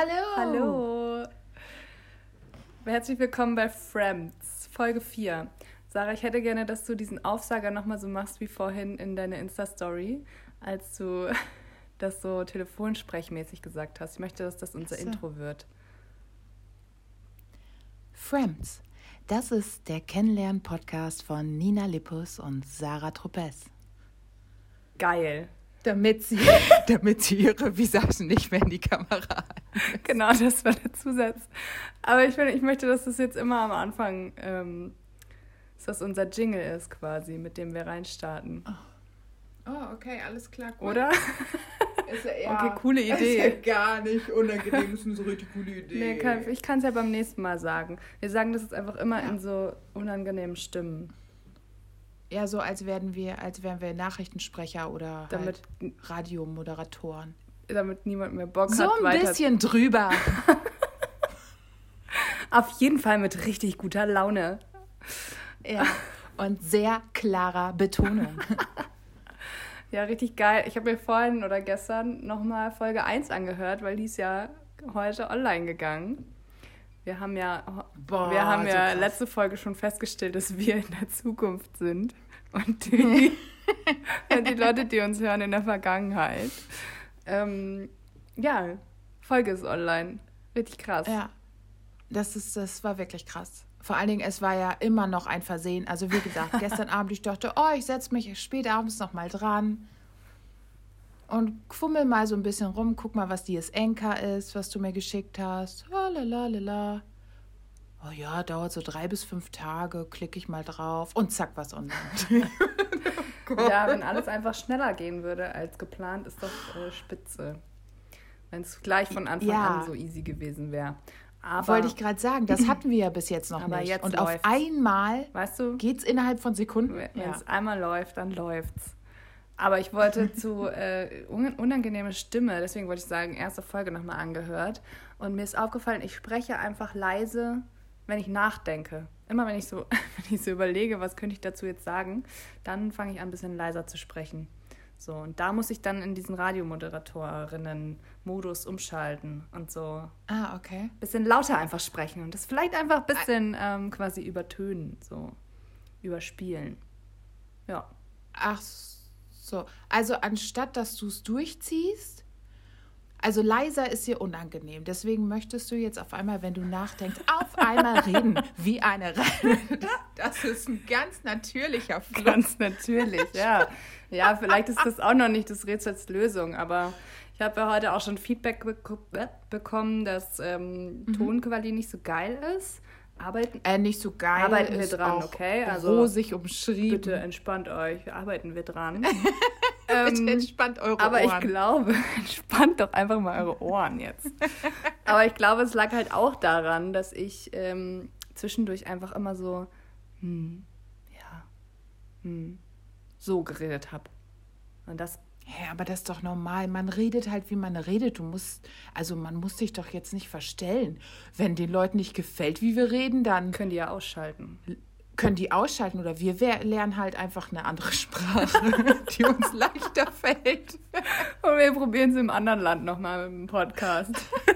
Hallo. Hallo. Herzlich willkommen bei Friends, Folge 4. Sarah, ich hätte gerne, dass du diesen Aufsager nochmal so machst wie vorhin in deiner Insta-Story, als du das so telefonsprechmäßig gesagt hast. Ich möchte, dass das unser so. Intro wird. Friends. Das ist der Kennenlernen-Podcast von Nina Lippus und Sarah Truppes. Geil. Damit sie, damit sie ihre Visagen nicht mehr in die Kamera halten. Genau, das war der Zusatz. Aber ich, finde, ich möchte, dass das jetzt immer am Anfang, ähm, dass das unser Jingle ist quasi, mit dem wir reinstarten. Oh, okay, alles klar. Cool. Oder? Ist ja, ja, Okay, coole Idee. Ist ja gar nicht unangenehm, ist eine so richtig coole Idee. Nee, kann, ich kann es ja beim nächsten Mal sagen. Wir sagen das jetzt einfach immer Ja. in so unangenehmen Stimmen. Ja, so als wären wir, als wären wir Nachrichtensprecher oder Damit, halt Radiomoderatoren. damit niemand mehr Bock So hat, ein weiter. bisschen drüber. Auf jeden Fall mit richtig guter Laune. ja. Und sehr klarer Betonung. Ja, richtig geil. Ich habe mir vorhin oder gestern nochmal Folge 1 angehört, weil die ist ja heute online gegangen. Wir haben ja, Boah, wir haben so ja krass. letzte Folge schon festgestellt, dass wir in der Zukunft sind. Und die, und die Leute, die uns hören, in der Vergangenheit. Ähm, ja, Folge ist online. Richtig krass. Ja, das, ist, das war wirklich krass. Vor allen Dingen, es war ja immer noch ein Versehen. Also wie gesagt, gestern Abend, ich dachte, oh, ich setze mich spät abends noch mal dran und fummel mal so ein bisschen rum, guck mal, was dieses Enker ist, was du mir geschickt hast. Lalalala. Oh ja, dauert so drei bis fünf Tage, klicke ich mal drauf und zack, was online. Ja, wenn alles einfach schneller gehen würde als geplant, ist doch äh, spitze. Wenn es gleich von Anfang Ja. an so easy gewesen wäre. Aber, Wollte ich gerade sagen, das hatten wir ja bis jetzt noch Aber nicht. jetzt und läuft's. auf einmal weißt du, geht's innerhalb von Sekunden. wenn es einmal läuft, dann läuft's. Aber ich wollte zu äh, un unangenehme Stimme, deswegen wollte ich sagen, erste Folge nochmal angehört. Und mir ist aufgefallen, ich spreche einfach leise, wenn ich nachdenke. Immer wenn ich so, wenn ich so überlege, was könnte ich dazu jetzt sagen, dann fange ich an, ein bisschen leiser zu sprechen. So, und da muss ich dann in diesen Radiomoderatorinnen-Modus umschalten und so Ah, okay. bisschen lauter einfach sprechen und das vielleicht einfach ein bisschen ähm, quasi übertönen, so überspielen. Ja. Ach so. Also anstatt, dass du es durchziehst, also leiser ist dir unangenehm. Deswegen möchtest du jetzt auf einmal, wenn du nachdenkst, auf einmal reden wie eine Reine. Das ist ein ganz natürlicher Fluss. Ganz natürlich, ja. Ja, vielleicht ist das auch noch nicht das Rätsels Lösung, aber ich habe ja heute auch schon Feedback beko äh, bekommen, dass ähm, Tonqualität nicht so geil ist. Arbeiten, Äh, nicht so geil. Arbeiten wir dran, okay? Also, rosig umschrieben. bitte entspannt euch, arbeiten wir dran. Bitte Ähm, entspannt eure Aber ich Ohren. glaube, entspannt doch einfach mal eure Ohren jetzt. Aber ich glaube, es lag halt auch daran, dass ich ähm, zwischendurch einfach immer so, hm, ja, hm, so geredet habe. Und das, Ja, aber das ist doch normal. Man redet halt, wie man redet. Du musst, also man muss sich doch jetzt nicht verstellen. Wenn den Leuten nicht gefällt, wie wir reden, dann können die ja ausschalten. können die ausschalten oder wir lernen halt einfach eine andere Sprache, die uns leichter fällt. Und wir probieren es im anderen Land nochmal mit dem Podcast.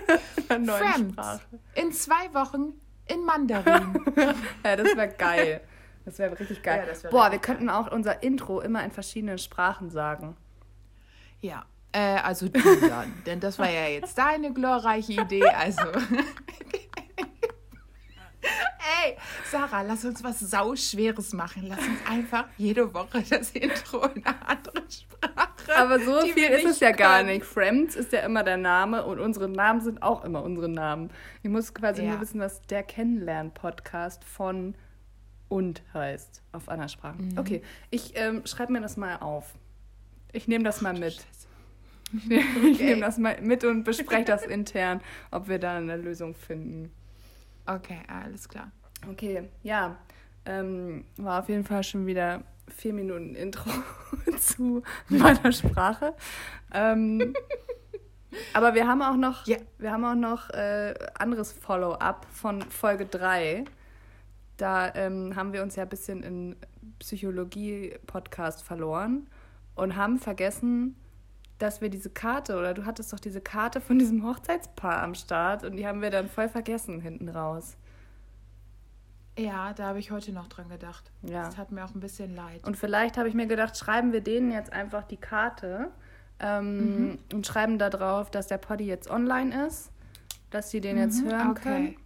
Neuen Friends. Sprache. In zwei Wochen in Mandarin. Ja, das wäre geil. Das wäre richtig geil. Ja, wär Boah, wir richtig könnten auch unser Intro immer in verschiedenen Sprachen sagen. Ja, äh, also du dann, denn das war ja jetzt deine glorreiche Idee. Also. Ey, Sarah, lass uns was Sauschweres machen. Lass uns einfach jede Woche das Intro in einer anderen Sprache. Aber so viel ist es ja gar können. nicht. Friends ist ja immer der Name und unsere Namen sind auch immer unsere Namen. Ich muss quasi Ja. nur wissen, was der Kennenlern-Podcast von und heißt auf anderen Sprachen. Mhm. Okay, ich ähm, schreibe mir das mal auf. Ich nehme das mal mit. Ich nehme das mal mit und bespreche das intern, ob wir da eine Lösung finden. Okay, alles klar. Okay, ja. Ähm, war auf jeden Fall schon wieder vier Minuten Intro zu meiner Sprache. Ähm, aber wir haben auch noch, Ja. wir haben auch noch äh, anderes Follow-up von Folge 3. Da ähm, haben wir uns ja ein bisschen in Psychologie-Podcast verloren und haben vergessen, dass wir diese Karte, oder du hattest doch diese Karte von diesem Hochzeitspaar am Start und die haben wir dann voll vergessen hinten raus. Ja, da habe ich heute noch dran gedacht. Ja. Das hat mir auch ein bisschen leid. Und vielleicht habe ich mir gedacht, schreiben wir denen jetzt einfach die Karte ähm, Mhm. und schreiben da drauf, dass der Poddy jetzt online ist, dass sie den jetzt hören Mhm, okay. können.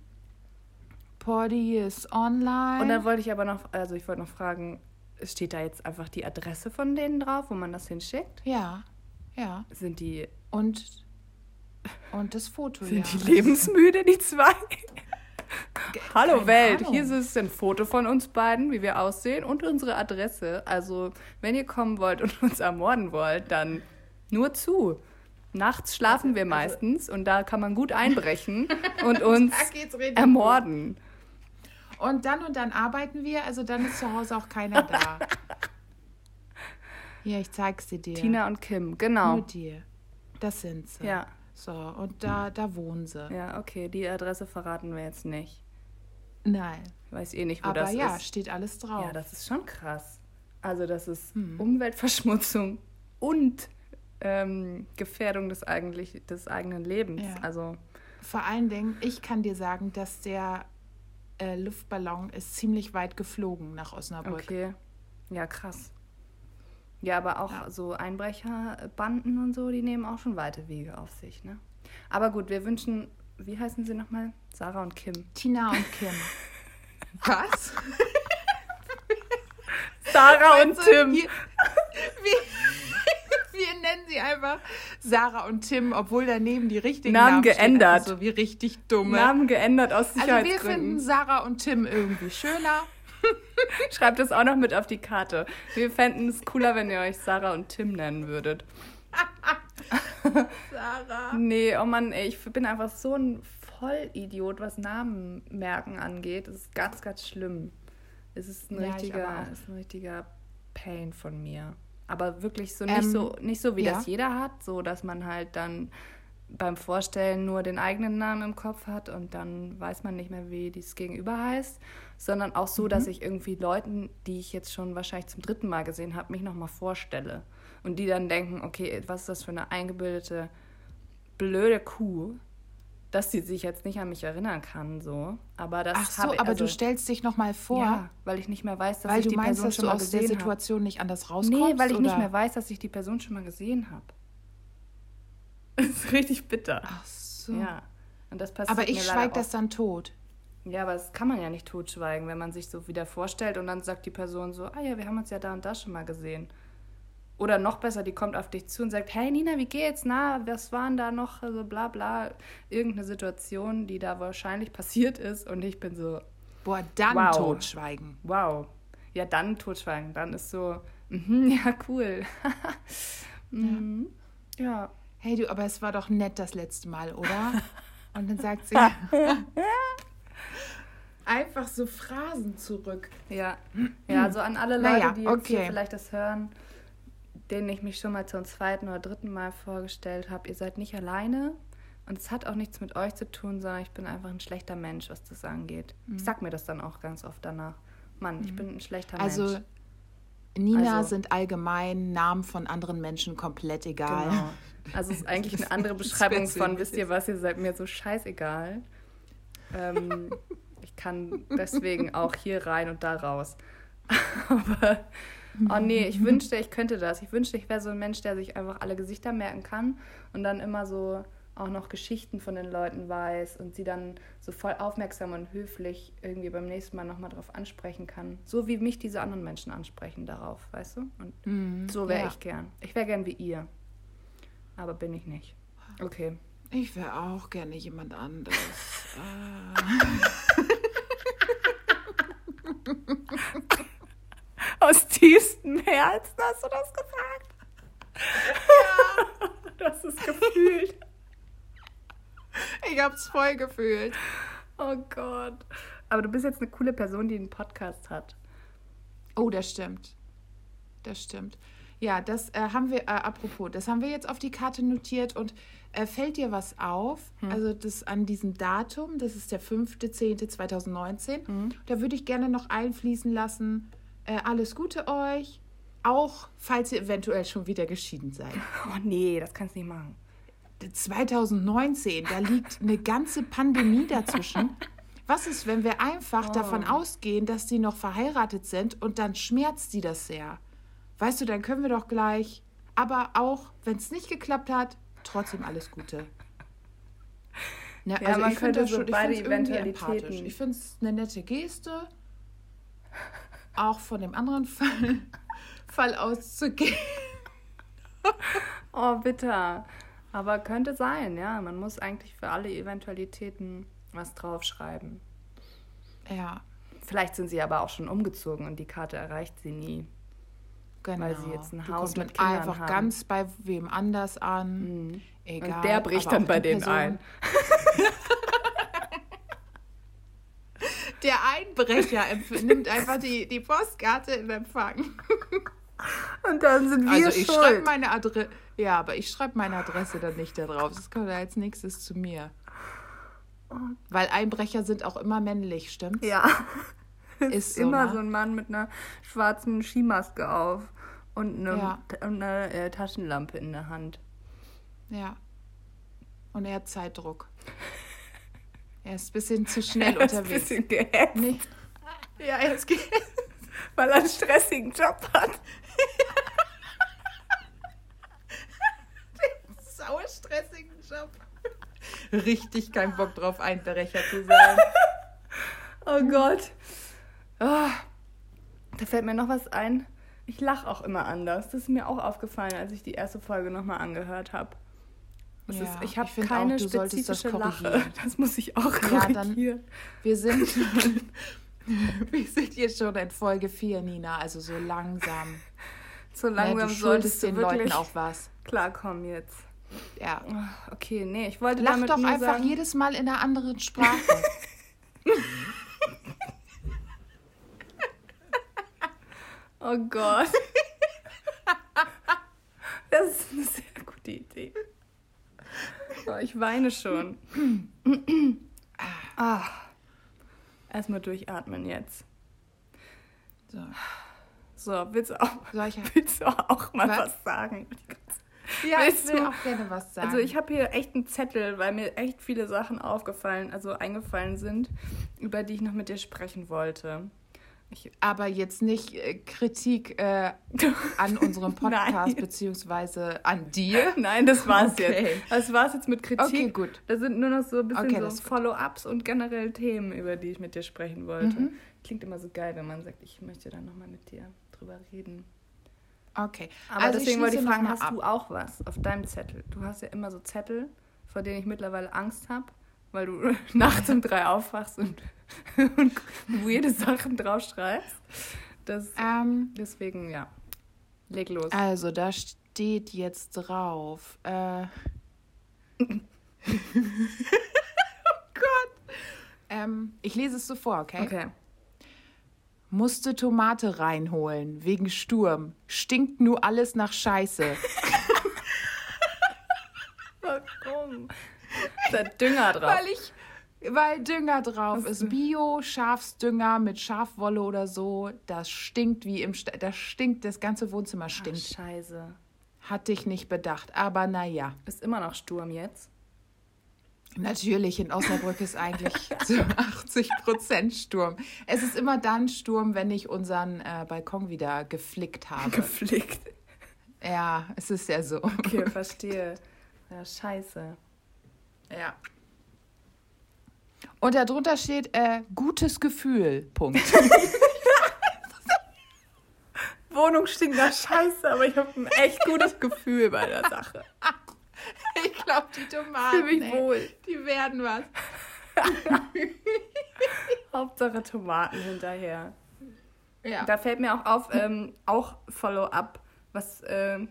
Poddy ist online. Und dann wollte ich aber noch, also ich wollte noch fragen, steht da jetzt einfach die Adresse von denen drauf, wo man das hinschickt? ja, ja. Sind die, Und, und das Foto, sind ja. die lebensmüde, die zwei? Hallo keine Welt, Ahnung. hier ist ein Foto von uns beiden, wie wir aussehen und unsere Adresse. Also, wenn ihr kommen wollt und uns ermorden wollt, dann nur zu. Nachts schlafen wir meistens und da kann man gut einbrechen und uns ermorden. Und dann und dann arbeiten wir, also dann ist zu Hause auch keiner da. Ja, ich zeig's dir. dir. Tina und Kim, genau. Nur dir. Das sind sie. Ja, So, und da, da wohnen sie. ja, okay, die Adresse verraten wir jetzt nicht. Nein. Weiß eh nicht, wo Aber das ja, ist. steht alles drauf. Ja, das ist schon krass. Also das ist Hm. Umweltverschmutzung und ähm, Gefährdung des, eigentlich, des eigenen Lebens. Ja. Also Vor allen Dingen, ich kann dir sagen, dass der äh, Luftballon ist ziemlich weit geflogen nach Osnabrück. okay, ja krass. Ja, aber auch Ja. so Einbrecherbanden und so, die nehmen auch schon weite Wege auf sich, ne? Aber gut, wir wünschen, wie heißen sie nochmal? Sarah und Kim. Tina und Kim. Was? Sarah und Also, Tim. Wir, wir, wir nennen sie einfach Sarah und Tim, obwohl daneben die richtigen Namen Namen, stehen. geändert. Also wie richtig dumme. Namen geändert aus also wir finden Sicherheitsgründen. Sarah und Tim irgendwie schöner. Schreibt das auch noch mit auf die Karte. Wir fänden es cooler, wenn ihr euch Sarah und Tim nennen würdet. Sarah. Nee, oh Mann, ey, ich bin einfach so ein Vollidiot, was Namen merken angeht. Das ist ganz, ganz schlimm. Es ist ein Ja, ich richtiger, ist ein richtiger Pain von mir. Aber wirklich so nicht Ähm, so, nicht so wie ja. das jeder hat, so dass man halt dann beim Vorstellen nur den eigenen Namen im Kopf hat und dann weiß man nicht mehr, wie das Gegenüber heißt, sondern auch so, Mhm. dass ich irgendwie Leuten, die ich jetzt schon wahrscheinlich zum dritten Mal gesehen habe, mich nochmal vorstelle. Und die dann denken, okay, was ist das für eine eingebildete, blöde Kuh, dass sie sich jetzt nicht an mich erinnern kann, so. Aber das Ach so, habe ich, aber also, du stellst dich nochmal vor, Ja, weil ich nicht mehr weiß, dass weil ich du die meinst, Person dass schon du mal aus der gesehen habe. Situation nicht anders rauskommst. Nee, weil ich nicht oder? mehr weiß, dass ich die Person schon mal gesehen habe. Das ist richtig bitter. Ach so. Ja. Und das passiert Aber ich schweige das dann tot. Ja, aber das kann man ja nicht totschweigen, wenn man sich so wieder vorstellt und dann sagt die Person so, ah ja, wir haben uns ja da und da schon mal gesehen. Oder noch besser, die kommt auf dich zu und sagt, hey Nina, wie geht's? Na, was waren da noch? Also bla bla. Irgendeine Situation, die da wahrscheinlich passiert ist und ich bin so, Boah, dann Wow. totschweigen. wow. Ja, dann totschweigen. Dann ist so, mhm, ja, cool. mhm. ja. Hey du, aber es war doch nett das letzte Mal, oder? Und dann sagt sie einfach so Phrasen zurück. Ja, ja also an alle Leute, Naja, die jetzt hier okay. vielleicht das hören, denen ich mich schon mal zum zweiten oder dritten Mal vorgestellt habe, ihr seid nicht alleine und es hat auch nichts mit euch zu tun, sondern ich bin einfach ein schlechter Mensch, was das angeht. Mhm. Ich sag mir das dann auch ganz oft danach. Mann, ich bin ein schlechter Also Mensch. Nina Also- sind allgemein Namen von anderen Menschen komplett egal. Genau. Also es ist eigentlich eine andere Beschreibung von, wisst ihr was, ihr seid mir so scheißegal. Ähm, ich kann deswegen auch hier rein und da raus. Aber, oh nee, ich wünschte, ich könnte das. Ich wünschte, ich wäre so ein Mensch, der sich einfach alle Gesichter merken kann und dann immer so auch noch Geschichten von den Leuten weiß und sie dann so voll aufmerksam und höflich irgendwie beim nächsten Mal nochmal drauf ansprechen kann. So wie mich diese anderen Menschen ansprechen darauf, weißt du? Und Mhm, so wäre ja. ich gern. Ich wäre gern wie ihr. Aber bin ich nicht. Okay. Ich wäre auch gerne jemand anderes. Ah. Aus tiefstem Herzen hast du das gesagt? Ja. du hast es gefühlt. ich hab's voll gefühlt. Oh Gott. Aber du bist jetzt eine coole Person, die einen Podcast hat. Oh, das stimmt. Das stimmt. Ja, das äh, haben wir, äh, apropos, das haben wir jetzt auf die Karte notiert und äh, fällt dir was auf? Also das an diesem Datum, das ist der 5.10.2019, da würde ich gerne noch einfließen lassen, äh, alles Gute euch, auch falls ihr eventuell schon wieder geschieden seid. Oh nee, das kannst du nicht machen. 2019, da liegt eine ganze Pandemie dazwischen. Was ist, wenn wir einfach Oh. davon ausgehen, dass die noch verheiratet sind und dann schmerzt sie das sehr? Weißt du, dann können wir doch gleich, aber auch, wenn es nicht geklappt hat, trotzdem alles Gute. Ne, Ja, man ich find könnte das so ich beide irgendwie Eventualitäten-. Ich finde es eine nette Geste, auch von dem anderen Fall, Fall auszugehen. Oh, bitter. Aber könnte sein, ja. Man muss eigentlich für alle Eventualitäten was draufschreiben. Ja, Vielleicht sind sie aber auch schon umgezogen und die Karte erreicht sie nie. genau. Weil sie jetzt ein Du Haus mit Kindern einfach haben. ganz bei wem anders an. Egal. Und der bricht dann bei denen Person- ein. Der Einbrecher nimmt einfach die, die Postkarte in Empfang. Und dann sind wir Also ich schreibe schuld. meine Adresse. Ja, aber ich schreibe meine Adresse dann nicht da drauf. Das kommt als nächstes zu mir. Weil Einbrecher sind auch immer männlich, stimmt? Ja. Ist so, Immer ne? so ein Mann mit einer schwarzen Skimaske auf und, einem, Ja. und einer äh, Taschenlampe in der Hand. Ja. Und er hat Zeitdruck. Er ist ein bisschen zu schnell Er ist ein unterwegs. bisschen gehetzt, Nee. Ja, er ist ge weil er einen stressigen Job hat. sau stressigen Job. Richtig kein Bock drauf, Einbrecher zu sein. Oh Gott. Ah, da fällt mir noch was ein. Ich lache auch immer anders. Das ist mir auch aufgefallen, als ich die erste Folge nochmal angehört habe. Ja, ist, ich habe keine auch, du solltest das spezifische Lache. Das muss ich auch Ja, dann- korrigieren. Wir sind, wir sind hier schon in Folge 4, Nina, also so langsam. so langsam du solltest du den wirklich Leuten auch was. klarkommen jetzt. Ja. Ah, Okay, nee, ich wollte Lach damit doch einfach sagen, jedes Mal in einer anderen Sprache. Oh Gott. Das ist eine sehr gute Idee. Oh, ich weine schon. Ah. Erstmal durchatmen jetzt. So. So, willst du auch, Soll ich, willst du auch mal Was? was sagen? Ja, ich Willst will du- auch gerne was sagen. Also ich habe hier echt einen Zettel, weil mir echt viele Sachen aufgefallen, also eingefallen sind, über die ich noch mit dir sprechen wollte. Ich, Aber jetzt nicht äh, Kritik äh, an unserem Podcast beziehungsweise an dir. Nein, das war's Okay. jetzt. Das war's jetzt mit Kritik. Okay, gut. Da sind nur noch so ein bisschen Okay, so. Follow-ups und generell Themen, über die ich mit dir sprechen wollte. Mhm. Klingt immer so geil, wenn man sagt, ich möchte dann nochmal mit dir drüber reden. Okay. Aber also deswegen wollte ich fragen, hast du auch was auf deinem Zettel? Du hast ja immer so Zettel, vor denen ich mittlerweile Angst habe, weil du nachts um drei aufwachst und, und weirde Sachen draufschreibst. Das, Ähm, deswegen, ja. Leg los. also, da steht jetzt drauf. Äh, oh Gott. Ähm, ich lese es so vor, okay? Okay. Musste Tomate reinholen, wegen Sturm. Stinkt nur alles nach Scheiße. Warum? Da Dünger drauf. Weil ich. Weil Dünger drauf Ach so. ist. Bio, Schafsdünger mit Schafwolle oder so. Das stinkt wie im. Sta das stinkt, das ganze Wohnzimmer Ach, stinkt. scheiße. Hatte ich nicht bedacht. Aber naja. Ist immer noch Sturm jetzt. Natürlich, in Osnabrück ist eigentlich zu 80 Prozent Sturm. Es ist immer dann Sturm, wenn ich unseren äh, Balkon wieder geflickt habe. Geflickt. ja, es ist ja so. Okay, verstehe. Ja, scheiße. Ja. Und darunter steht äh, gutes Gefühl. Punkt. Wohnung stinkt nach Scheiße, aber ich habe ein echt gutes Gefühl bei der Sache. Ich glaube, die Tomaten. Fühl mich ey, wohl. Die werden was. Hauptsache Tomaten hinterher. Ja. Da fällt mir auch auf, ähm, auch Follow-up, was ähm,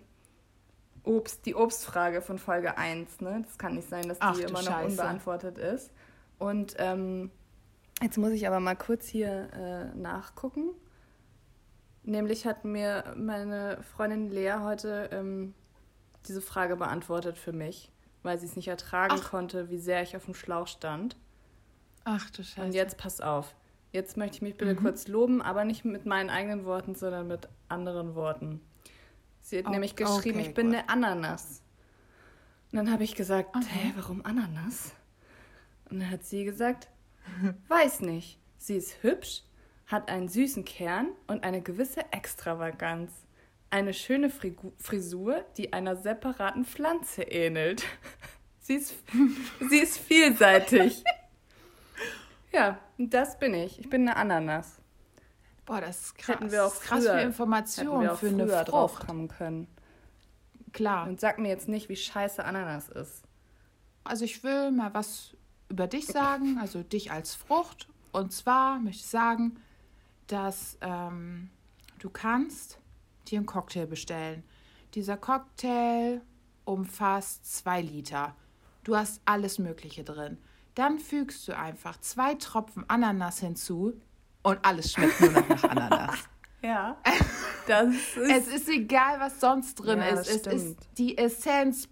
Obst, die Obstfrage von Folge 1, ne? Das kann nicht sein, dass die Ach du immer noch Scheiße. unbeantwortet ist. Und ähm, jetzt muss ich aber mal kurz hier äh, nachgucken. Nämlich hat mir meine Freundin Lea heute ähm, diese Frage beantwortet für mich, weil sie es nicht ertragen Ach. konnte, wie sehr ich auf dem Schlauch stand. Ach du Scheiße. Und jetzt pass auf. Jetzt möchte ich mich bitte mhm. kurz loben, aber nicht mit meinen eigenen Worten, sondern mit anderen Worten. Sie hat oh, nämlich geschrieben, okay, ich bin gut. eine Ananas. Und dann habe ich gesagt, okay. hä, warum Ananas? Und dann hat sie gesagt, weiß nicht. Sie ist hübsch, hat einen süßen Kern und eine gewisse Extravaganz. Eine schöne Frisur, die einer separaten Pflanze ähnelt. Sie ist, sie ist vielseitig. Ja, das bin ich. Ich bin eine Ananas. Boah, das ist krass. Hätten wir auch krass früher, viel Informationen für eine Frucht. drauf kommen können. Klar. Und sag mir jetzt nicht, wie scheiße Ananas ist. Also ich will mal was über dich sagen, also dich als Frucht. Und zwar möchte ich sagen, dass ähm, du kannst dir einen Cocktail bestellen. Dieser Cocktail umfasst zwei Liter. Du hast alles Mögliche drin. Dann fügst du einfach zwei Tropfen Ananas hinzu und alles schmeckt nur noch nach Ananas. ja. Das ist es ist egal, was sonst drin ja, ist. Es stimmt. ist die Essenz.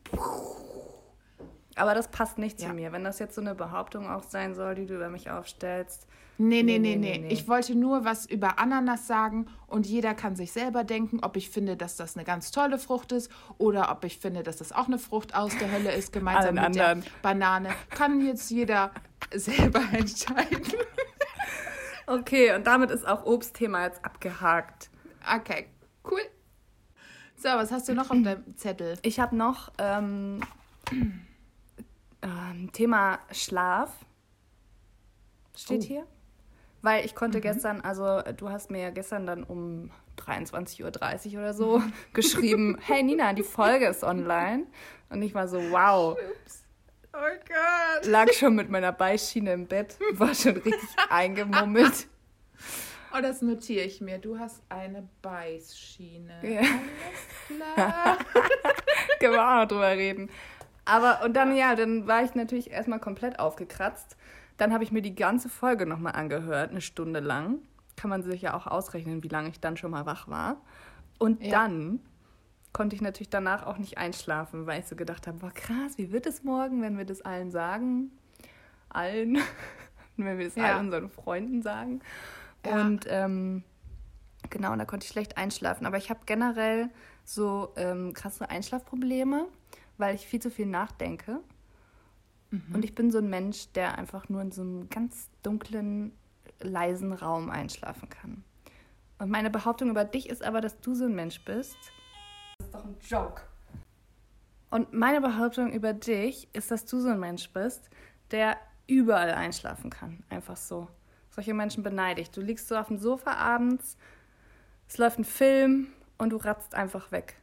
Aber das passt nicht zu ja. mir. Wenn das jetzt so eine Behauptung auch sein soll, die du über mich aufstellst. Nee, nee, nee, nee, nee. Ich wollte nur was über Ananas sagen und jeder kann sich selber denken, ob ich finde, dass das eine ganz tolle Frucht ist oder ob ich finde, dass das auch eine Frucht aus der Hölle ist, gemeinsam mit anderen. der Banane. Kann jetzt jeder selber entscheiden. Okay, und damit ist auch Obstthema jetzt abgehakt. Okay, cool. So, was hast du noch auf deinem Zettel? Ich habe noch ähm, ähm, Thema Schlaf. Steht oh. hier. Weil ich konnte mhm. gestern, also du hast mir ja gestern dann um 23.30 Uhr oder so geschrieben, hey Nina, die Folge ist online. Und ich war so, wow. Ups. Oh Gott. Lag schon mit meiner Beischiene im Bett, war schon richtig eingemummelt. Oh, das notiere ich mir. Du hast eine Beißschiene. Ja. Alles klar. Können wir auch noch drüber reden. Aber, und dann, ja, dann war ich natürlich erstmal komplett aufgekratzt. Dann habe ich mir die ganze Folge nochmal angehört, eine Stunde lang. Kann man sich ja auch ausrechnen, wie lange ich dann schon mal wach war. Und ja. dann konnte ich natürlich danach auch nicht einschlafen, weil ich so gedacht habe, boah krass, wie wird es morgen, wenn wir das allen sagen? Allen. wenn wir das ja. all unseren Freunden sagen. Ja. Und ähm, genau, und da konnte ich schlecht einschlafen. Aber ich habe generell so ähm, krasse Einschlafprobleme, weil ich viel zu viel nachdenke. Mhm. Und ich bin so ein Mensch, der einfach nur in so einem ganz dunklen, leisen Raum einschlafen kann. Und meine Behauptung über dich ist aber, dass du so ein Mensch bist. Das ist doch ein Joke. Und meine Behauptung über dich ist, dass du so ein Mensch bist, der überall einschlafen kann. Einfach so. Solche Menschen beneide ich. Du liegst so auf dem Sofa abends, es läuft ein Film und du ratzt einfach weg.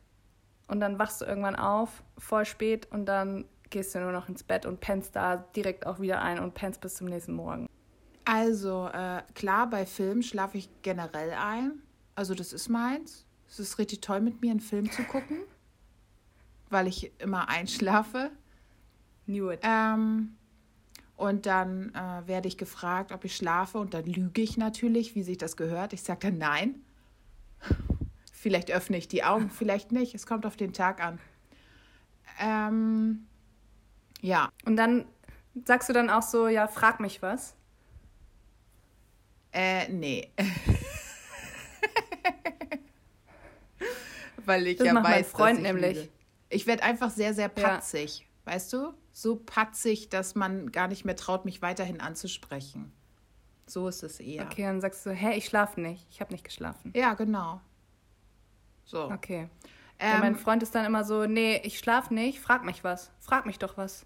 Und dann wachst du irgendwann auf, voll spät, und dann gehst du nur noch ins Bett und pennst da direkt auch wieder ein und pennst bis zum nächsten Morgen. Also, äh, klar, bei Filmen schlafe ich generell ein. Also, das ist meins. Es ist richtig toll, mit mir einen Film zu gucken, weil ich immer einschlafe. Knew it. Ähm, und dann äh, werde ich gefragt, ob ich schlafe. Und dann lüge ich natürlich, wie sich das gehört. Ich sage dann nein. Vielleicht öffne ich die Augen, vielleicht nicht. Es kommt auf den Tag an. Ähm, ja. Und dann sagst du dann auch so, ja, frag mich was. Äh, nee. Weil ich das ja macht weiß, mein Freund ich nämlich. Lüge. Ich werde einfach sehr, sehr patzig. Ja. Weißt du? so patzig, dass man gar nicht mehr traut, mich weiterhin anzusprechen. So ist es eher. Okay, dann sagst du, hä, ich schlafe nicht. Ich habe nicht geschlafen. Ja, genau. So. Okay. Ähm, mein Freund ist dann immer so, nee, ich schlafe nicht, frag mich was. Frag mich doch was.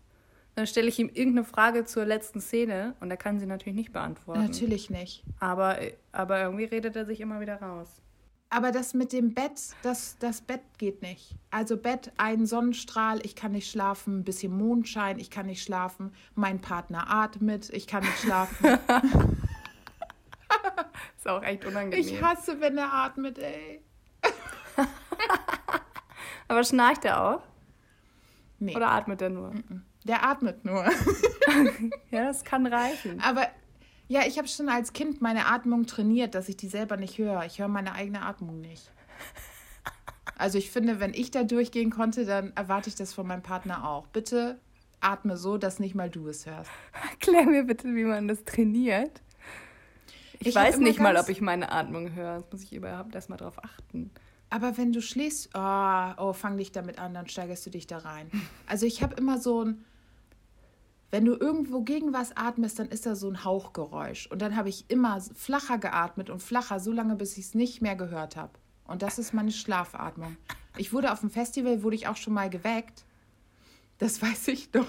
Dann stelle ich ihm irgendeine Frage zur letzten Szene und er kann sie natürlich nicht beantworten. Natürlich nicht. Aber, aber irgendwie redet er sich immer wieder raus. Aber das mit dem Bett, das, das Bett geht nicht. Also Bett, ein Sonnenstrahl, ich kann nicht schlafen, ein bisschen Mondschein, ich kann nicht schlafen, mein Partner atmet, ich kann nicht schlafen. ist auch echt unangenehm. Ich hasse, wenn er atmet, ey. Aber schnarcht er auch? Nee. Oder atmet er nur? Der atmet nur. ja, das kann reichen. Aber ja, ich habe schon als Kind meine Atmung trainiert, dass ich die selber nicht höre. Ich höre meine eigene Atmung nicht. Also ich finde, wenn ich da durchgehen konnte, dann erwarte ich das von meinem Partner auch. Bitte atme so, dass nicht mal du es hörst. Erklär mir bitte, wie man das trainiert. Ich, ich weiß nicht mal, ob ich meine Atmung höre. Das muss ich überhaupt erstmal drauf achten. Aber wenn du schläfst, oh, oh, fang dich damit an, dann steigerst du dich da rein. Also ich habe immer so ein, wenn du irgendwo gegen was atmest, dann ist da so ein Hauchgeräusch. Und dann habe ich immer flacher geatmet und flacher, so lange, bis ich es nicht mehr gehört habe. Und das ist meine Schlafatmung. Ich wurde auf dem Festival, wurde ich auch schon mal geweckt. Das weiß ich doch.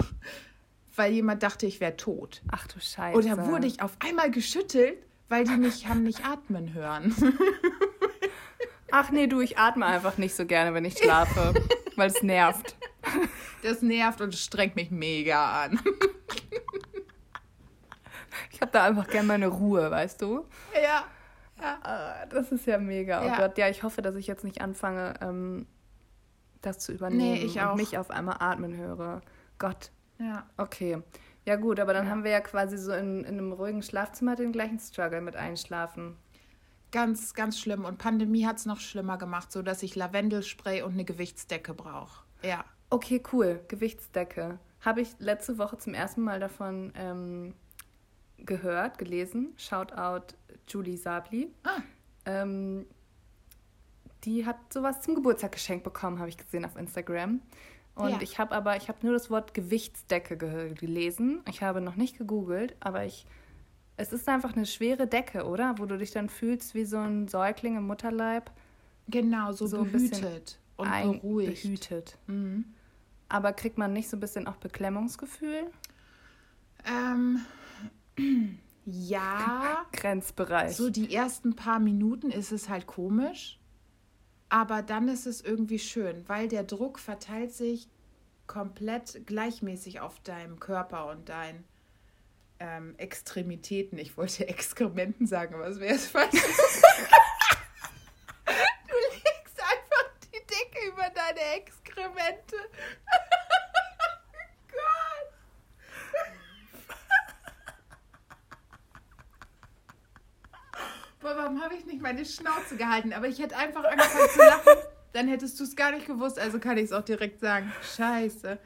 Weil jemand dachte, ich wäre tot. Ach du Scheiße. Oder wurde ich auf einmal geschüttelt, weil die mich haben nicht atmen hören. Ach nee, du, ich atme einfach nicht so gerne, wenn ich schlafe, weil es nervt. Das nervt und strengt mich mega an. Ich habe da einfach gerne meine Ruhe, weißt du? Ja. ja. Ah, das ist ja mega. Oh ja. Gott, ja, ich hoffe, dass ich jetzt nicht anfange, ähm, das zu übernehmen nee, ich und auch. mich auf einmal atmen höre. Gott. Ja. Okay. Ja gut, aber dann ja. haben wir ja quasi so in, in einem ruhigen Schlafzimmer den gleichen Struggle mit Einschlafen. Ganz, ganz schlimm. Und Pandemie hat es noch schlimmer gemacht, so dass ich Lavendelspray und eine Gewichtsdecke brauche. Ja. Okay, cool. Gewichtsdecke. Habe ich letzte Woche zum ersten Mal davon ähm, gehört, gelesen. Shoutout Julie Sabli. Ah. Ähm, die hat sowas zum Geburtstag geschenkt bekommen, habe ich gesehen auf Instagram. Und ja. ich habe aber, ich habe nur das Wort Gewichtsdecke gelesen. Ich habe noch nicht gegoogelt, aber ich, es ist einfach eine schwere Decke, oder? Wo du dich dann fühlst wie so ein Säugling im Mutterleib. Genau, so, so behütet und beruhigt. Behütet. Mhm. Aber kriegt man nicht so ein bisschen auch Beklemmungsgefühl? Ähm, ja. Grenzbereich. So die ersten paar Minuten ist es halt komisch, aber dann ist es irgendwie schön, weil der Druck verteilt sich komplett gleichmäßig auf deinem Körper und deinen ähm, Extremitäten. Ich wollte Exkrementen sagen, aber es wäre es falsch. du legst einfach die Decke über deine Exkremente. Boah, warum habe ich nicht meine Schnauze gehalten? Aber ich hätte einfach angefangen zu lachen. Dann hättest du es gar nicht gewusst, also kann ich es auch direkt sagen. Scheiße.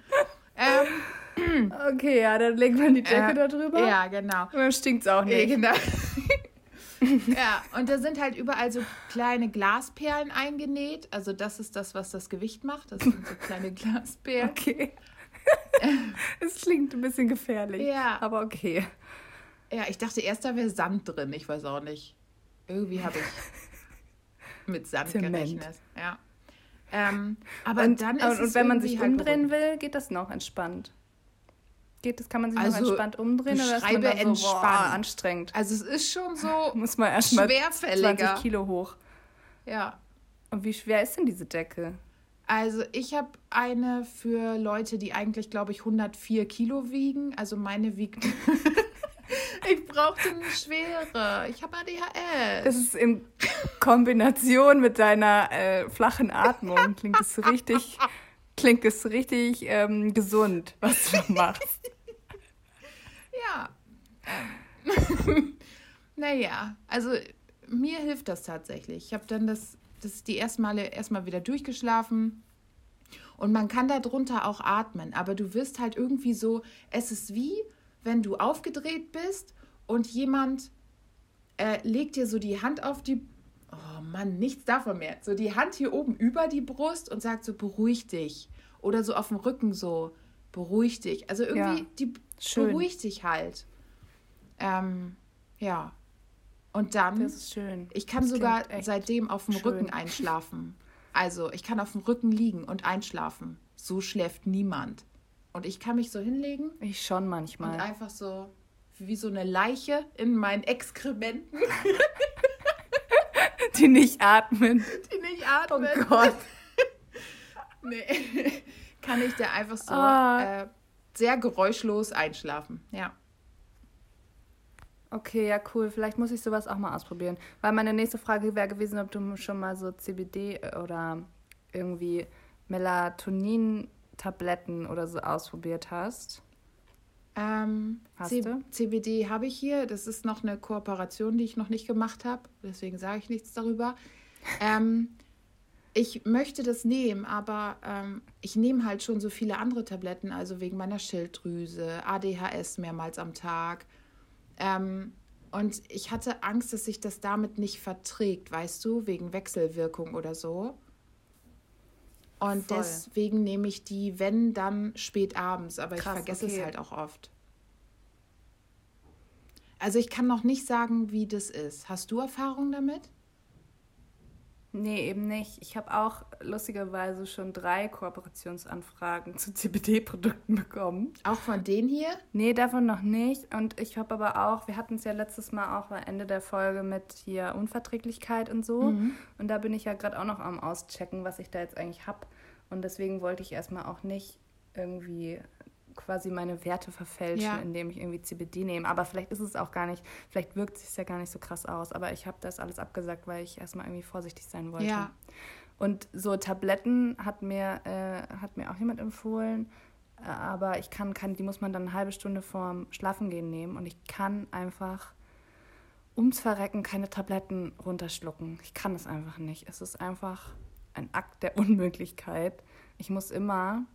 Ähm, okay, ja, dann legt man die Decke äh, da drüber. Ja, genau. Und dann stinkt es auch nicht. Ja, genau. ja, und da sind halt überall so kleine Glasperlen eingenäht. Also das ist das, was das Gewicht macht. Das sind so kleine Glasperlen. Okay. Es klingt ein bisschen gefährlich. Ja. Aber okay. Ja, ich dachte erst, da wäre Sand drin. Ich weiß auch nicht. Irgendwie habe ich mit Sand Zement. gerechnet. Ja. Ähm, aber und, dann ist und, und wenn man sich halt umdrehen will, geht das noch entspannt. Geht das, kann man sich also, noch entspannt umdrehen oder ist man dann so, boah, anstrengend? Also es ist schon so Muss man erstmal schwerfälliger. 20 Kilo hoch. Ja. Und wie schwer ist denn diese Decke? Also ich habe eine für Leute, die eigentlich, glaube ich, 104 Kilo wiegen. Also meine wiegt ich brauchte eine schwere. Ich habe ADHS. Das ist in Kombination mit deiner äh, flachen Atmung. Klingt es richtig, klingt es richtig ähm, gesund, was du machst. Ja. Ähm. naja, also mir hilft das tatsächlich. Ich habe dann das, das die ersten Male erstmal wieder durchgeschlafen. Und man kann darunter auch atmen, aber du wirst halt irgendwie so, es ist wie, wenn du aufgedreht bist und jemand äh, legt dir so die Hand auf die, oh Mann, nichts davon mehr, so die Hand hier oben über die Brust und sagt so, beruhig dich. Oder so auf dem Rücken so, beruhig dich. Also irgendwie, ja, die schön. beruhigt dich halt. Ähm, ja. Und dann, das ist schön. ich kann das sogar seitdem auf dem schön. Rücken einschlafen. Also ich kann auf dem Rücken liegen und einschlafen. So schläft niemand. Und ich kann mich so hinlegen. Ich schon manchmal. Und einfach so wie so eine Leiche in meinen Exkrementen. Die nicht atmen. Die nicht atmen. Oh Gott. nee. Kann ich da einfach so ah. äh, sehr geräuschlos einschlafen. Ja. Okay, ja, cool. Vielleicht muss ich sowas auch mal ausprobieren. Weil meine nächste Frage wäre gewesen, ob du schon mal so CBD oder irgendwie Melatonin Tabletten oder so ausprobiert hast? Ähm, hast du? CBD habe ich hier. Das ist noch eine Kooperation, die ich noch nicht gemacht habe. Deswegen sage ich nichts darüber. ähm, ich möchte das nehmen, aber ähm, ich nehme halt schon so viele andere Tabletten, also wegen meiner Schilddrüse, ADHS mehrmals am Tag. Ähm, Und ich hatte Angst, dass sich das damit nicht verträgt, weißt du, wegen Wechselwirkung oder so. Und Voll. deswegen nehme ich die, wenn, dann spät abends. Aber Krass, ich vergesse okay. es halt auch oft. Also ich kann noch nicht sagen, wie das ist. Hast du Erfahrung damit? Nee, eben nicht. Ich habe auch lustigerweise schon drei Kooperationsanfragen zu CBD-Produkten bekommen. Auch von denen hier? Nee, davon noch nicht. Und ich habe aber auch, wir hatten es ja letztes Mal auch am Ende der Folge mit hier Unverträglichkeit und so. Und da bin ich ja gerade auch noch am Auschecken, was ich da jetzt eigentlich habe. Und deswegen wollte ich erstmal auch nicht irgendwie quasi meine Werte verfälschen, Ja. indem ich irgendwie CBD nehme. Aber vielleicht ist es auch gar nicht, vielleicht wirkt es sich ja gar nicht so krass aus. Aber ich habe das alles abgesagt, weil ich erstmal irgendwie vorsichtig sein wollte. Ja. Und so Tabletten hat mir, äh, hat mir auch jemand empfohlen. Aber ich kann, kann, die muss man dann eine halbe Stunde vorm Schlafengehen nehmen. Und ich kann einfach ums Verrecken keine Tabletten runterschlucken. Ich kann es einfach nicht. Es ist einfach ein Akt der Unmöglichkeit. Ich muss immer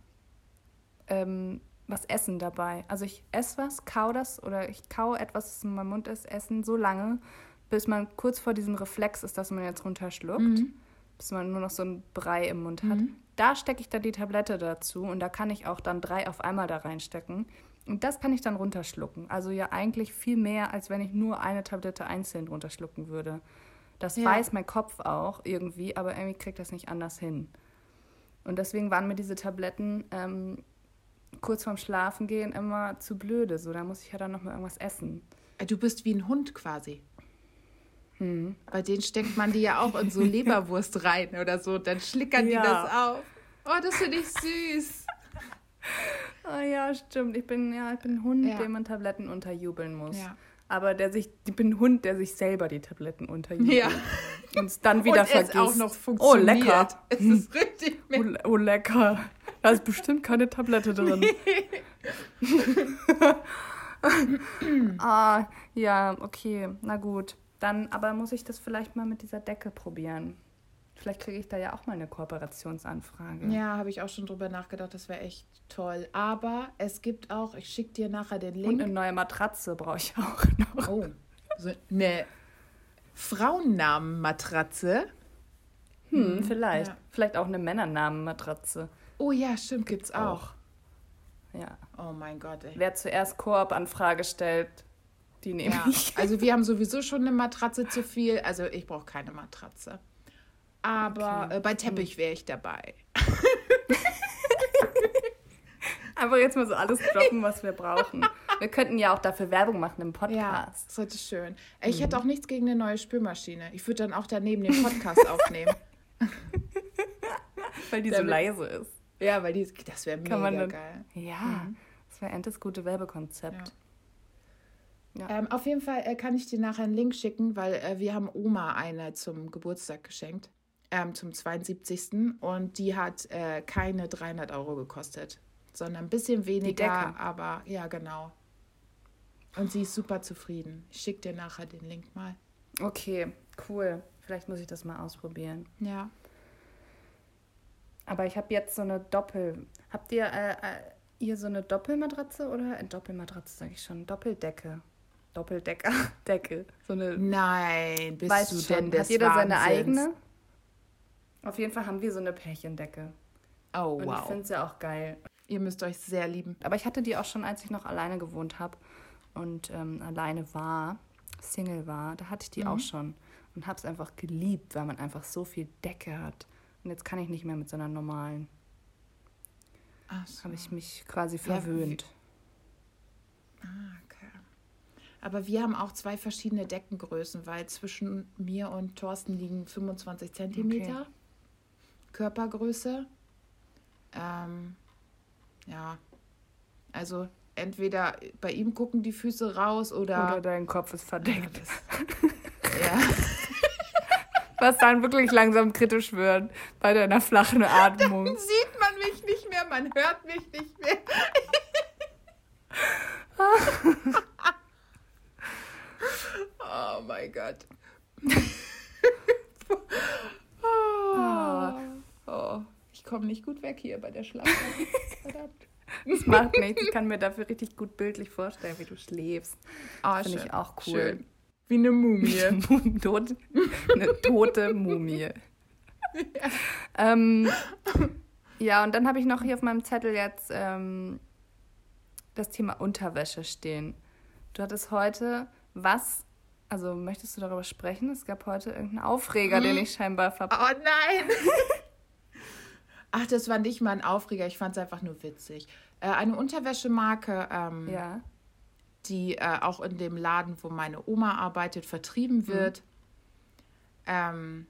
ähm, was essen dabei. Also ich esse was, kau das oder ich kau etwas, das in meinem Mund ist, essen so lange, bis man kurz vor diesem Reflex ist, dass man jetzt runterschluckt, bis man nur noch so ein Brei im Mund hat. Da stecke ich dann die Tablette dazu und da kann ich auch dann drei auf einmal da reinstecken. Und das kann ich dann runterschlucken. Also ja eigentlich viel mehr, als wenn ich nur eine Tablette einzeln runterschlucken würde. Das Ja. weiß mein Kopf auch irgendwie, aber irgendwie kriegt das nicht anders hin. Und deswegen waren mir diese Tabletten ähm, kurz vorm Schlafengehen immer zu blöde. So, da muss ich ja dann noch mal irgendwas essen. Äh, Du bist wie ein Hund quasi. Hm. Bei denen steckt man die ja auch in so Leberwurst rein oder so. Dann schlickern Ja. die das auf. Oh, das finde ich süß. Ah ja, stimmt. Ich bin ja, ich bin ein Hund, Ja. dem man Tabletten unterjubeln muss. Ja. Aber der sich, ich bin ein Hund, der sich selber die Tabletten unterjubelt. Ja. Und es dann wieder Und vergisst. es auch noch oh, funktioniert. lecker. Es ist richtig. Oh, oh, lecker. Da ist bestimmt keine Tablette drin. ah, ja, okay. Na gut. Dann aber muss ich das vielleicht mal mit dieser Decke probieren. Vielleicht kriege ich da ja auch mal eine Kooperationsanfrage. Ja, habe ich auch schon drüber nachgedacht. Das wäre echt toll. Aber es gibt auch, ich schicke dir nachher den Und Link. eine neue Matratze brauche ich auch noch. Oh, so eine Frauennamenmatratze. Hm, vielleicht. ja. Vielleicht auch eine Männernamenmatratze. Oh ja, stimmt, gibt's auch. Ja. Oh mein Gott, ey. Wer zuerst Koop-Anfrage stellt, die nehme Ja, ich. also wir haben sowieso schon eine Matratze zu viel. Also ich brauche keine Matratze. Aber Okay. äh, bei Teppich wäre ich dabei. Einfach jetzt mal so alles droppen, was wir brauchen. Wir könnten ja auch dafür Werbung machen im Ja, Podcast. das ist schön. Ich hätte auch nichts gegen eine neue Spülmaschine. Ich würde dann auch daneben den Podcast aufnehmen. Weil die so Damit- leise ist. Ja, weil die, das wäre mega man geil. Ja, das wäre endlich gute Werbekonzept. Ja. Ähm, auf jeden Fall äh, kann ich dir nachher einen Link schicken, weil äh, wir haben Oma eine zum Geburtstag geschenkt, ähm, zum 72. Und die hat äh, keine 300 Euro gekostet, sondern ein bisschen weniger, aber ja, genau. Und sie ist super zufrieden. Ich schicke dir nachher den Link mal. Okay, cool. Vielleicht muss ich das mal ausprobieren. Ja. Aber ich habe jetzt so eine Doppel. Habt ihr äh, äh, ihr so eine Doppelmatratze oder äh, Doppelmatratze sage ich schon? Doppeldecke. Doppeldecker, Decke. So eine Nein, bist weißt du schon. denn des Hat jeder seine Wahnsinns? eigene? Auf jeden Fall haben wir so eine Pärchendecke. Oh, Und ich wow. finde es ja auch geil. Ihr müsst euch sehr lieben. Aber ich hatte die auch schon, als ich noch alleine gewohnt habe und ähm, alleine war, Single war. Da hatte ich die auch schon und habe es einfach geliebt, weil man einfach so viel Decke hat. Und jetzt kann ich nicht mehr mit so einer normalen. Ach so. Habe ich mich quasi Ja, verwöhnt. Ah, okay. Aber wir haben auch zwei verschiedene Deckengrößen, weil zwischen mir und Thorsten liegen 25 Zentimeter Körpergröße. Ähm, ja, also entweder bei ihm gucken die Füße raus oder, Oder dein Kopf ist verdeckt. ja, Was dann wirklich langsam kritisch wird bei deiner flachen Atmung. sieht man mich nicht mehr, man hört mich nicht mehr. oh mein Gott. oh. oh, ich komme nicht gut weg hier bei der. Verdammt. Das macht nichts. Ich kann mir dafür richtig gut bildlich vorstellen, wie du schläfst. Oh, Finde ich auch cool. Schön. Wie eine Mumie. Tot, eine tote Mumie. Ja. Ähm, ja, und dann habe ich noch hier auf meinem Zettel jetzt ähm, das Thema Unterwäsche stehen. Du hattest heute was, also möchtest du darüber sprechen? Es gab heute irgendeinen Aufreger, hm. den ich scheinbar verpasst Oh nein! Ach, das war nicht mal ein Aufreger, ich fand es einfach nur witzig. Äh, eine Unterwäschemarke, ähm, ja. Die äh, auch in dem Laden, wo meine Oma arbeitet, vertrieben mhm. wird. Mhm. Ähm,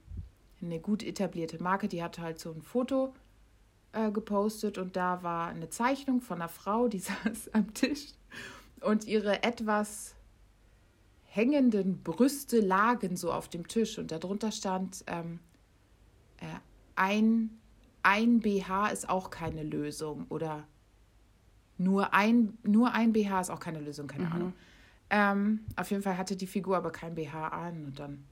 eine gut etablierte Marke, die hat halt so ein Foto äh, gepostet und da war eine Zeichnung von einer Frau, die saß am Tisch und ihre etwas hängenden Brüste lagen so auf dem Tisch und darunter stand ähm, äh, ein, ein BH ist auch keine Lösung oder nur ein, nur ein BH ist auch keine Lösung, keine mhm. Ahnung. Ähm, auf jeden Fall hatte die Figur aber kein BH an und dann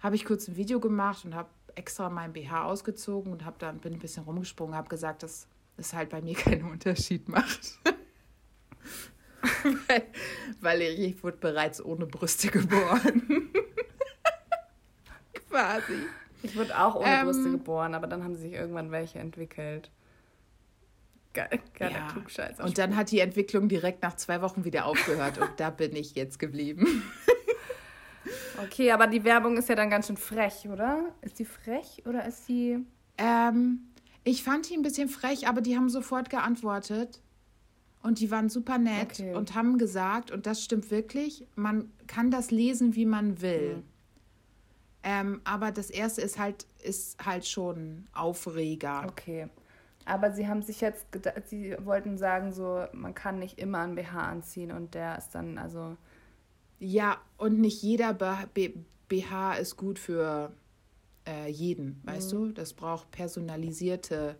habe ich kurz ein Video gemacht und habe extra mein BH ausgezogen und habe dann bin ein bisschen rumgesprungen, habe gesagt, dass es halt bei mir keinen Unterschied macht. weil, weil ich wurde bereits ohne Brüste geboren. Quasi. Ich wurde auch ohne ähm, Brüste geboren, aber dann haben sich irgendwann welche entwickelt. Geil, geiler ja. Klugscheißer. Und dann hat die Entwicklung direkt nach zwei Wochen wieder aufgehört und da bin ich jetzt geblieben. Okay, aber die Werbung ist ja dann ganz schön frech, oder? Ist die frech oder ist sie. Ähm, ich fand die ein bisschen frech, aber die haben sofort geantwortet. Und die waren super nett okay. und haben gesagt, und das stimmt wirklich, man kann das lesen, wie man will. Mhm. Ähm, aber das erste ist halt, ist halt schon Aufreger. Okay. Aber sie haben sich jetzt, sie wollten sagen, so, man kann nicht immer ein BH anziehen und der ist dann, also ja, und nicht jeder BH ist gut für äh, jeden, weißt mhm. du? Das braucht personalisierte.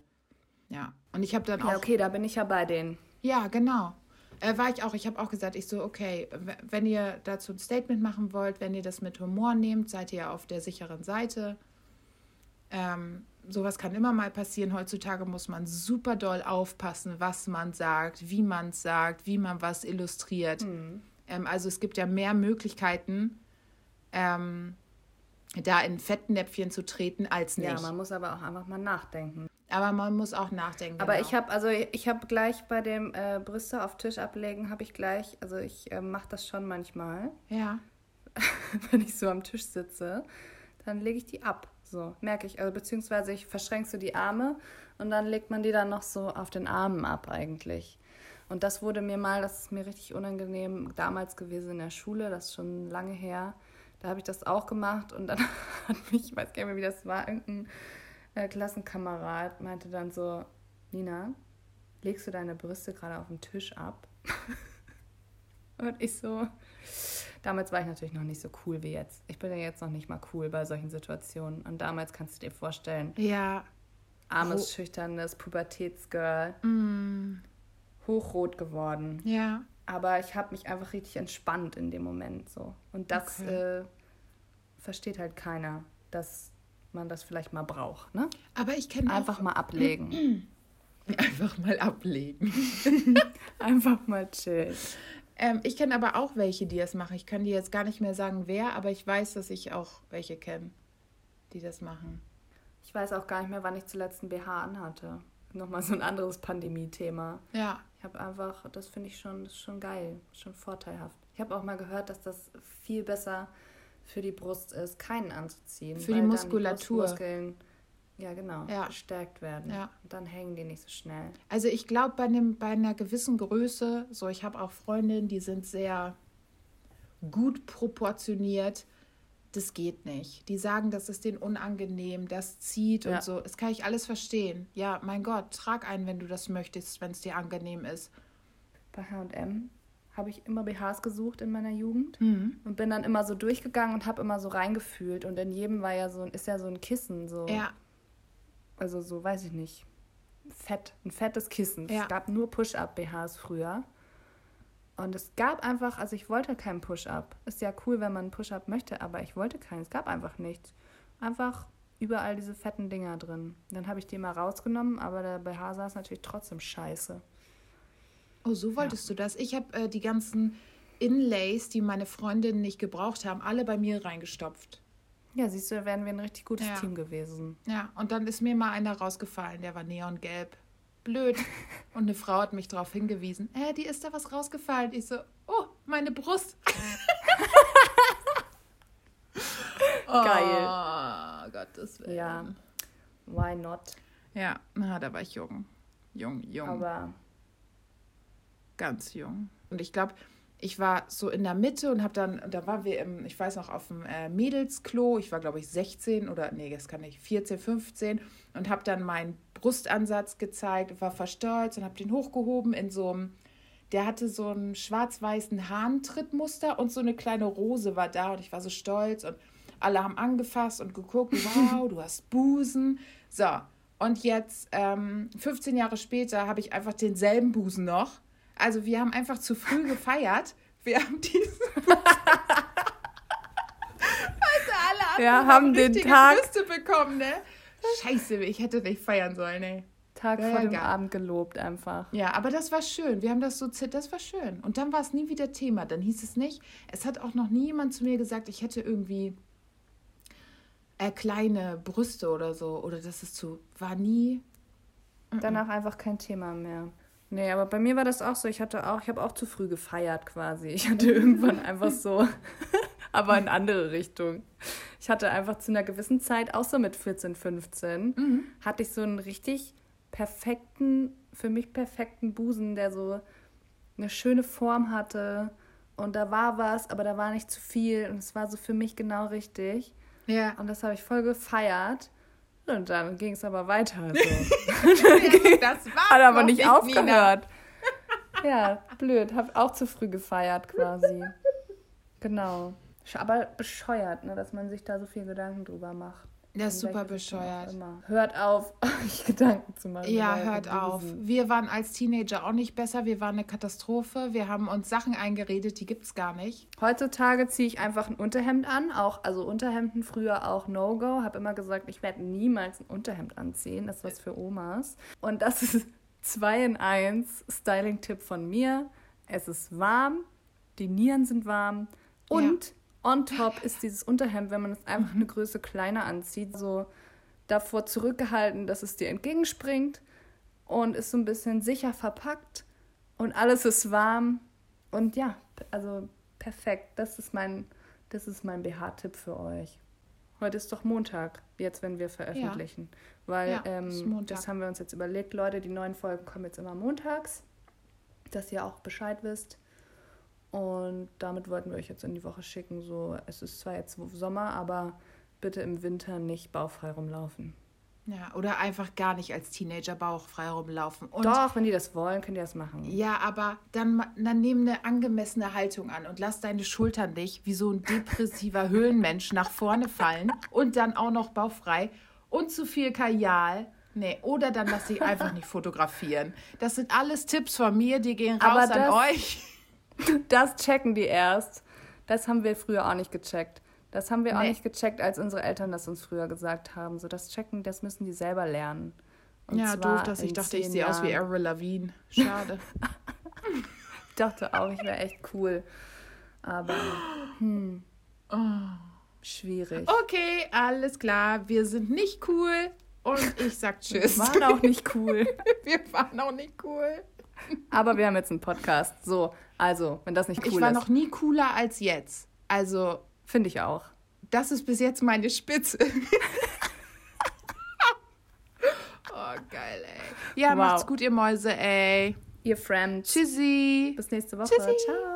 Ja. Und ich habe dann auch. Ja, okay, da bin ich ja bei denen. Ja, genau. Äh, war ich auch. Ich habe auch gesagt, ich so, okay, wenn ihr dazu ein Statement machen wollt, wenn ihr das mit Humor nehmt, seid ihr auf der sicheren Seite. Ähm, sowas kann immer mal passieren. Heutzutage muss man super doll aufpassen, was man sagt, wie man es sagt, wie man was illustriert. Mhm. Ähm, also es gibt ja mehr Möglichkeiten, ähm, da in Fettnäpfchen zu treten als nicht. Ja, man muss aber auch einfach mal nachdenken. Aber man muss auch nachdenken. Aber genau. ich habe also ich habe gleich bei dem äh, Brüste auf Tisch ablegen habe ich gleich also ich äh, mache das schon manchmal. Ja. Wenn ich so am Tisch sitze, dann lege ich die ab. So merke ich also beziehungsweise ich verschränke so die Arme und dann legt man die dann noch so auf den Armen ab eigentlich. Und das wurde mir mal, das ist mir richtig unangenehm, damals gewesen in der Schule, das ist schon lange her. Da habe ich das auch gemacht und dann hat mich, ich weiß gar nicht mehr, wie das war, irgendein äh, Klassenkamerad meinte dann so, Nina, legst du deine Brüste gerade auf den Tisch ab? und ich so, damals war ich natürlich noch nicht so cool wie jetzt. Ich bin ja jetzt noch nicht mal cool bei solchen Situationen. Und damals kannst du dir vorstellen, ja. armes, schüchternes Pubertätsgirl. Mm hochrot geworden. Ja. Aber ich habe mich einfach richtig entspannt in dem Moment so. Und das okay. äh, versteht halt keiner, dass man das vielleicht mal braucht. Ne? Aber ich kenne einfach mal ablegen. Einfach mal ablegen. einfach mal chillen. Ähm, ich kenne aber auch welche, die das machen. Ich kann dir jetzt gar nicht mehr sagen, wer, aber ich weiß, dass ich auch welche kenne, die das machen. Ich weiß auch gar nicht mehr, wann ich zuletzt ein BH anhatte. Nochmal so ein anderes Pandemie-Thema. Ja. Ich habe einfach, das finde ich schon, schon geil, schon vorteilhaft. Ich habe auch mal gehört, dass das viel besser für die Brust ist, keinen anzuziehen. Für die Muskulatur. Die ja, genau, ja. gestärkt werden. Ja. Und dann hängen die nicht so schnell. Also ich glaube, bei, bei einer gewissen Größe, so ich habe auch Freundinnen, die sind sehr gut proportioniert das geht nicht. Die sagen, das ist denen unangenehm, das zieht ja. und so. Das kann ich alles verstehen. Ja, mein Gott, trag einen, wenn du das möchtest, wenn es dir angenehm ist. Bei HM habe ich immer BHs gesucht in meiner Jugend mhm. und bin dann immer so durchgegangen und habe immer so reingefühlt. Und in jedem war ja so, ist ja so ein Kissen. So. Ja. Also so, weiß ich nicht. Fett, ein fettes Kissen. Ja. Es gab nur Push-Up-BHs früher. Und es gab einfach, also ich wollte keinen Push-Up. Ist ja cool, wenn man einen Push-Up möchte, aber ich wollte keinen. Es gab einfach nichts. Einfach überall diese fetten Dinger drin. Dann habe ich die mal rausgenommen, aber der BH saß natürlich trotzdem scheiße. Oh, so wolltest ja. du das? Ich habe äh, die ganzen Inlays, die meine Freundinnen nicht gebraucht haben, alle bei mir reingestopft. Ja, siehst du, da wären wir ein richtig gutes Ja. Team gewesen. Ja, und dann ist mir mal einer rausgefallen, der war neongelb. Blöd. Und eine Frau hat mich darauf hingewiesen. Äh, die ist da was rausgefallen. Ich so, oh, meine Brust. Geil. Oh, Gottes Willen. Ja. Why not? Ja, na, da war ich jung. Jung, jung. Aber ganz jung. Und ich glaube, ich war so in der Mitte und habe dann, da waren wir im, ich weiß noch, auf dem äh, Mädelsklo. Ich war, glaube ich, 16 oder, nee, das kann nicht, 14, 15 und habe dann meinen Brustansatz gezeigt, war verstolzt und habe den hochgehoben in so einem, der hatte so einen schwarz-weißen Hahntrittmuster und so eine kleine Rose war da und ich war so stolz und alle haben angefasst und geguckt, wow, du hast Busen. So, und jetzt, ähm, 15 Jahre später, habe ich einfach denselben Busen noch. Also wir haben einfach zu früh gefeiert. Wir haben diesen Busen. also alle Ja, haben den Tag- Brüste bekommen, ne? Scheiße, ich hätte nicht feiern sollen, ey. Tag Ja, vor dem geil. Abend gelobt einfach. Ja, aber das war schön. Wir haben das so, zit- das war schön. Und dann war es nie wieder Thema. Dann hieß es nicht. Es hat auch noch nie jemand zu mir gesagt, ich hätte irgendwie äh, kleine Brüste oder so. Oder das ist zu. War nie. Danach einfach kein Thema mehr. Nee, aber bei mir war das auch so. Ich hatte auch, ich habe auch zu früh gefeiert quasi. Ich hatte irgendwann einfach so, aber in andere Richtung. Ich hatte einfach zu einer gewissen Zeit, auch so mit 14, 15, hatte ich so einen richtig perfekten, für mich perfekten Busen, der so eine schöne Form hatte. Und da war was, aber da war nicht zu viel. Und es war so für mich genau richtig. Ja. Und das habe ich voll gefeiert. Und dann ging es aber weiter. So. das war Hat aber nicht aufgehört. Ja, blöd. Hab auch zu früh gefeiert quasi. Genau. Aber bescheuert, ne, dass man sich da so viel Gedanken drüber macht. Das ist In super bescheuert. Hört auf, euch Gedanken zu machen. Ja, hört auf. Wir waren als Teenager auch nicht besser. Wir waren eine Katastrophe. Wir haben uns Sachen eingeredet, die gibt's gar nicht. Heutzutage ziehe ich einfach ein Unterhemd an, auch also Unterhemden früher auch No-Go. Habe immer gesagt, ich werde niemals ein Unterhemd anziehen. Das ist was für Omas. Und das ist 2 in 1 Styling-Tipp von mir. Es ist warm, die Nieren sind warm und on top ist dieses Unterhemd, wenn man es einfach eine Größe kleiner anzieht, so davor zurückgehalten, dass es dir entgegenspringt und ist so ein bisschen sicher verpackt und alles ist warm und ja, also perfekt. Das ist mein, das ist mein BH-Tipp für euch. Heute ist doch Montag, jetzt wenn wir veröffentlichen. Weil Ja, ähm, das haben wir uns jetzt überlegt, Leute, die neuen Folgen kommen jetzt immer montags, dass ihr auch Bescheid wisst. Und damit wollten wir euch jetzt in die Woche schicken. So, es ist zwar jetzt Sommer, aber bitte im Winter nicht bauchfrei rumlaufen. Ja, oder einfach gar nicht als Teenager bauchfrei rumlaufen. Und Doch, wenn die das wollen, könnt ihr das machen. Ja, aber dann, dann nimm eine angemessene Haltung an und lass deine Schultern nicht wie so ein depressiver Höhlenmensch nach vorne fallen und dann auch noch bauchfrei und zu viel Kajal. Nee, oder dann lass dich einfach nicht fotografieren. Das sind alles Tipps von mir, die gehen raus an euch. Das checken die erst. Das haben wir früher auch nicht gecheckt. Das haben wir auch Nee. nicht gecheckt, als unsere Eltern das uns früher gesagt haben. So das Checken, das müssen die selber lernen. Und Ja, doof, dass ich dachte, ich sehe aus wie. Avril Lavigne. Schade. Ich dachte auch, ich wäre echt cool. Aber hm, Oh. schwierig. Okay, alles klar. Wir sind nicht cool. Und ich sag Tschüss. Wir waren auch nicht cool. Wir waren auch nicht cool. Aber wir haben jetzt einen Podcast. So, also, wenn das nicht Ich cool war ist, noch nie cooler als jetzt. Also, finde ich auch. das ist bis jetzt meine Spitze. oh, geil, ey. Ja, Wow. macht's gut, ihr Mäuse, ey. Ihr Friends. Tschüssi. Bis nächste Woche. Tschüssi. Ciao.